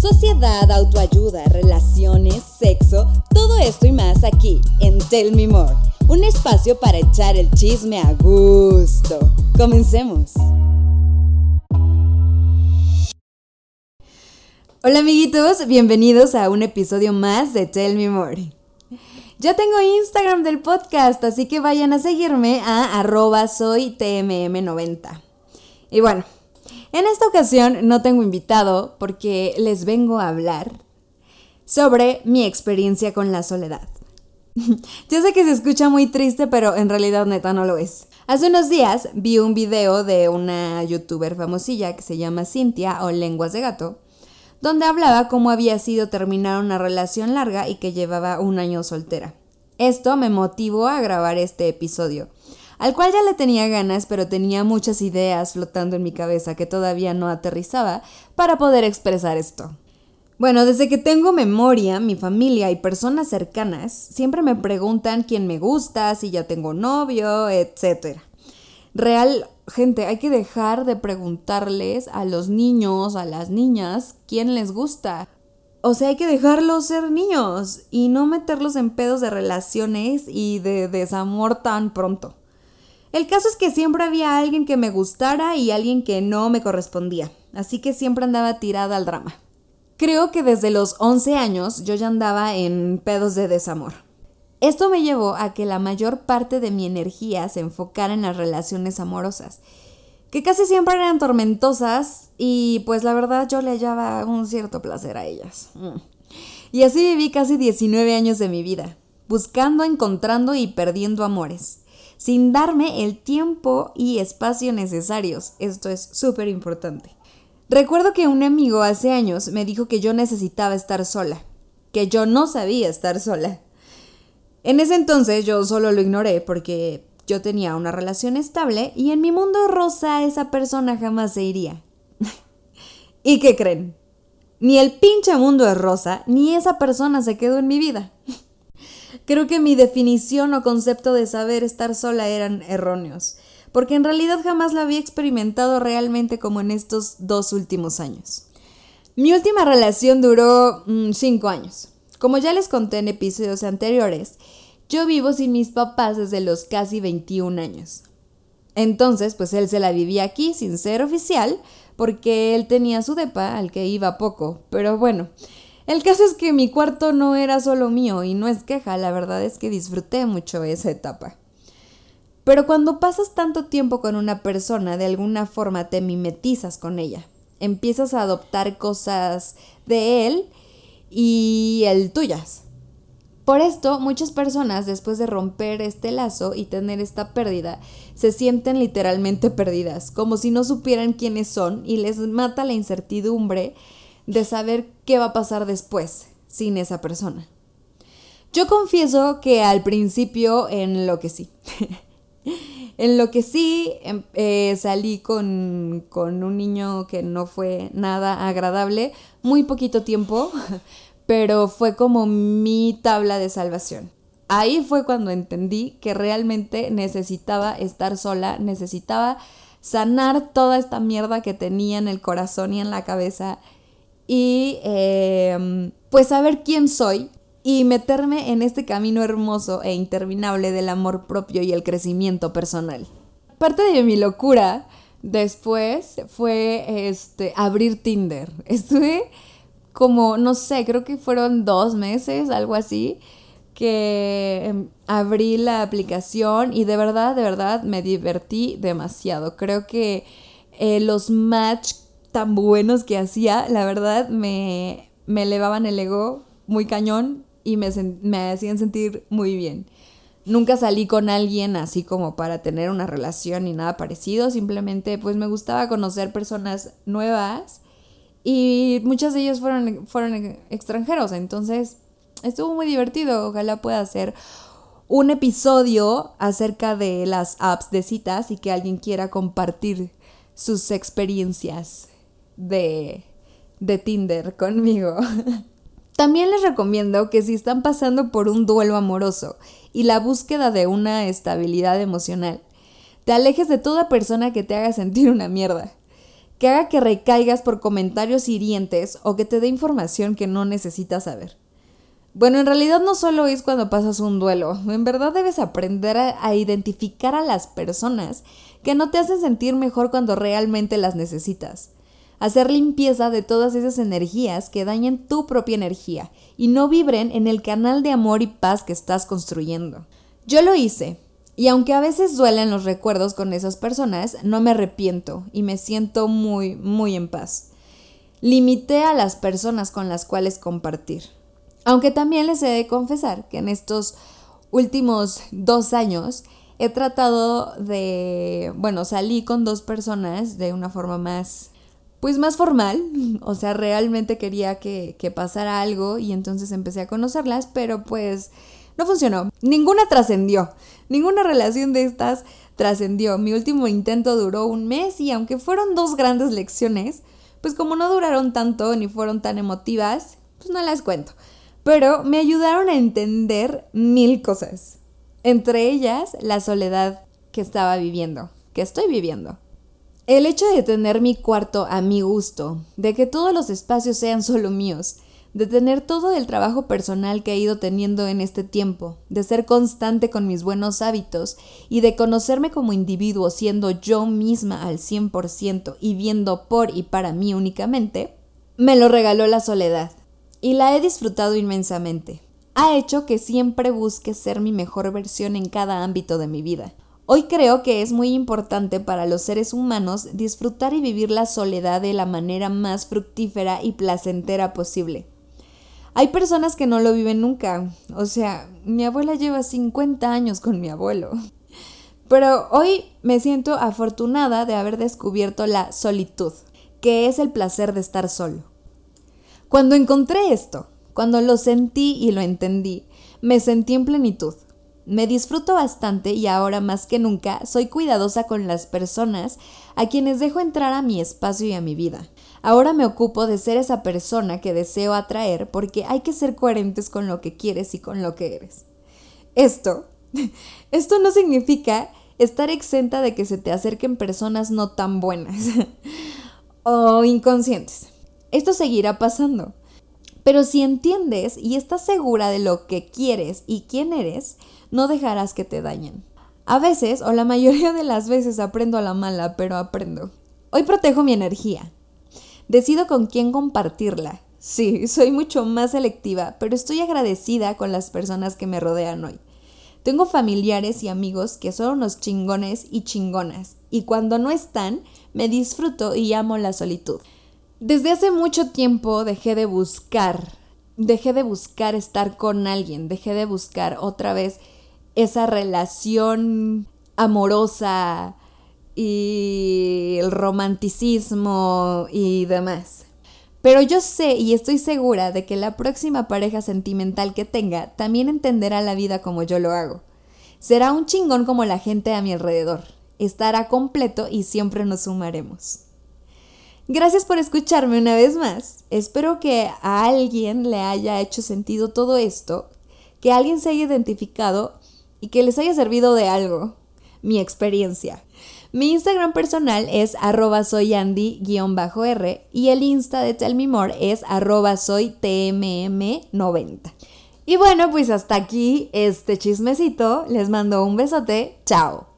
Sociedad, autoayuda, relaciones, sexo, todo esto y más aquí en Tell Me More, un espacio para echar el chisme a gusto. Comencemos. Hola amiguitos, bienvenidos a un episodio más de Tell Me More. Ya tengo Instagram del podcast, así que vayan a seguirme a arroba soy tmm90. Y bueno, en esta ocasión no tengo invitado porque les vengo a hablar sobre mi experiencia con la soledad. Yo sé que se escucha muy triste, pero en realidad neta no lo es. Hace unos días vi un video de una youtuber famosilla que se llama Cintia o Lenguas de Gato, donde hablaba cómo había sido terminar una relación larga y que llevaba un año soltera. Esto me motivó a grabar este episodio, al cual ya le tenía ganas, pero tenía muchas ideas flotando en mi cabeza que todavía no aterrizaba para poder expresar esto. Bueno, desde que tengo memoria, mi familia y personas cercanas siempre me preguntan quién me gusta, si ya tengo novio, etc. Real, gente, hay que dejar de preguntarles a los niños, a las niñas, quién les gusta. O sea, hay que dejarlos ser niños y no meterlos en pedos de relaciones y de desamor tan pronto. El caso es que siempre había alguien que me gustara y alguien que no me correspondía, así que siempre andaba tirada al drama. Creo que desde los 11 años yo ya andaba en pedos de desamor. Esto me llevó a que la mayor parte de mi energía se enfocara en las relaciones amorosas, que casi siempre eran tormentosas y pues la verdad yo le hallaba un cierto placer a ellas. Mm. Y así viví casi 19 años de mi vida, buscando, encontrando y perdiendo amores sin darme el tiempo y espacio necesarios. Esto es súper importante. Recuerdo que un amigo hace años me dijo que yo necesitaba estar sola, que yo no sabía estar sola. En ese entonces yo solo lo ignoré porque yo tenía una relación estable y en mi mundo rosa esa persona jamás se iría. ¿Y qué creen? Ni el pinche mundo es rosa, ni esa persona se quedó en mi vida. Creo que mi definición o concepto de saber estar sola eran erróneos, porque en realidad jamás la había experimentado realmente como en estos dos últimos años. Mi última relación duró mm, cinco años. Como ya les conté en episodios anteriores, yo vivo sin mis papás desde los casi 21 años. Entonces, pues él se la vivía aquí sin ser oficial, porque él tenía su depa al que iba poco. Pero bueno, el caso es que mi cuarto no era solo mío y no es queja, la verdad es que disfruté mucho esa etapa. Pero cuando pasas tanto tiempo con una persona, de alguna forma te mimetizas con ella. Empiezas a adoptar cosas de él y el tuyas. Por esto, muchas personas, después de romper este lazo y tener esta pérdida, se sienten literalmente perdidas, como si no supieran quiénes son y les mata la incertidumbre de saber qué va a pasar después sin esa persona. Yo confieso que al principio en lo que sí. en lo que sí em, eh, salí con, con un niño que no fue nada agradable, muy poquito tiempo, pero fue como mi tabla de salvación. Ahí fue cuando entendí que realmente necesitaba estar sola, necesitaba sanar toda esta mierda que tenía en el corazón y en la cabeza y em, pues saber quién soy y meterme en este camino hermoso e interminable del amor propio y el crecimiento personal. Parte de mi locura después fue este, abrir Tinder. Estuve como, no sé, creo que fueron dos meses, algo así, que em, abrí la aplicación y de verdad, de verdad me divertí demasiado. Creo que eh, los match tan buenos que hacía, la verdad me, me elevaban el ego muy cañón y me, me hacían sentir muy bien. Nunca salí con alguien así como para tener una relación ni nada parecido, simplemente pues me gustaba conocer personas nuevas y muchas de ellas fueron, fueron extranjeros, entonces estuvo muy divertido, ojalá pueda hacer un episodio acerca de las apps de citas y que alguien quiera compartir sus experiencias de, de Tinder conmigo. También les recomiendo que si están pasando por un duelo amoroso y la búsqueda de una estabilidad emocional, te alejes de toda persona que te haga sentir una mierda. que haga que recaigas por comentarios hirientes o que te dé información que no necesitas saber. Bueno, en realidad no solo es cuando pasas un duelo, en verdad debes aprender a, identificar a las personas que no te hacen sentir mejor cuando realmente las necesitas. Hacer limpieza de todas esas energías que dañen tu propia energía y no vibren en el canal de amor y paz que estás construyendo. Yo lo hice, y aunque a veces duelen los recuerdos con esas personas, no me arrepiento y me siento muy, muy en paz. Limité a las personas con las cuales compartir. Aunque también les he de confesar que en estos últimos dos años he tratado de, bueno, salí con dos personas de una forma más, pues más formal, o sea, realmente quería que, pasara algo y entonces empecé a conocerlas, pero pues no funcionó. Ninguna trascendió. Ninguna relación de estas trascendió. Mi último intento duró un mes y aunque fueron dos grandes lecciones, pues como no duraron tanto ni fueron tan emotivas, pues no las cuento. Pero me ayudaron a entender mil cosas. Entre ellas, la soledad que estaba viviendo, que estoy viviendo. El hecho de tener mi cuarto a mi gusto, de que todos los espacios sean solo míos, de tener todo el trabajo personal que he ido teniendo en este tiempo, de ser constante con mis buenos hábitos y de conocerme como individuo siendo yo misma al 100% y viendo por y para mí únicamente, me lo regaló la soledad y la he disfrutado inmensamente. Ha hecho que siempre busque ser mi mejor versión en cada ámbito de mi vida. Hoy creo que es muy importante para los seres humanos disfrutar y vivir la soledad de la manera más fructífera y placentera posible hay personas que no lo viven nunca. O sea, mi abuela lleva 50 años con mi abuelo. Pero hoy me siento afortunada de haber descubierto la solitud, que es el placer de estar solo. Cuando encontré esto, cuando lo sentí y lo entendí, me sentí en plenitud. Me disfruto bastante y ahora más que nunca soy cuidadosa con las personas a quienes dejo entrar a mi espacio y a mi vida. Ahora me ocupo de ser esa persona que deseo atraer porque hay que ser coherentes con lo que quieres y con lo que eres. Esto, esto no significa estar exenta de que se te acerquen personas no tan buenas o inconscientes. Esto seguirá pasando. Pero si entiendes y estás segura de lo que quieres y quién eres, no dejarás que te dañen. A veces, o la mayoría de las veces, aprendo a la mala, pero aprendo. Hoy protejo mi energía, Decido con quién compartirla. Sí, soy mucho más selectiva, pero estoy agradecida con las personas que me rodean hoy. Tengo familiares y amigos que son unos chingones y chingonas, y cuando no están, me disfruto y amo la solitud. Desde hace mucho tiempo dejé de buscar, dejé de buscar estar con alguien, dejé de buscar otra vez esa relación amorosa, y el romanticismo y demás. Pero yo sé y estoy segura de que la próxima pareja sentimental que tenga también entenderá la vida como yo lo hago. Será un chingón como la gente a mi alrededor. Estará completo y siempre nos sumaremos. Gracias por escucharme una vez más. Espero que a alguien le haya hecho sentido todo esto, que alguien se haya identificado y que les haya servido de algo mi experiencia. Mi Instagram personal es arroba soyandy-r y el Insta de Tell Me More es arroba soy tmm90. Y bueno, pues hasta aquí este chismecito. Les mando un besote. Chao.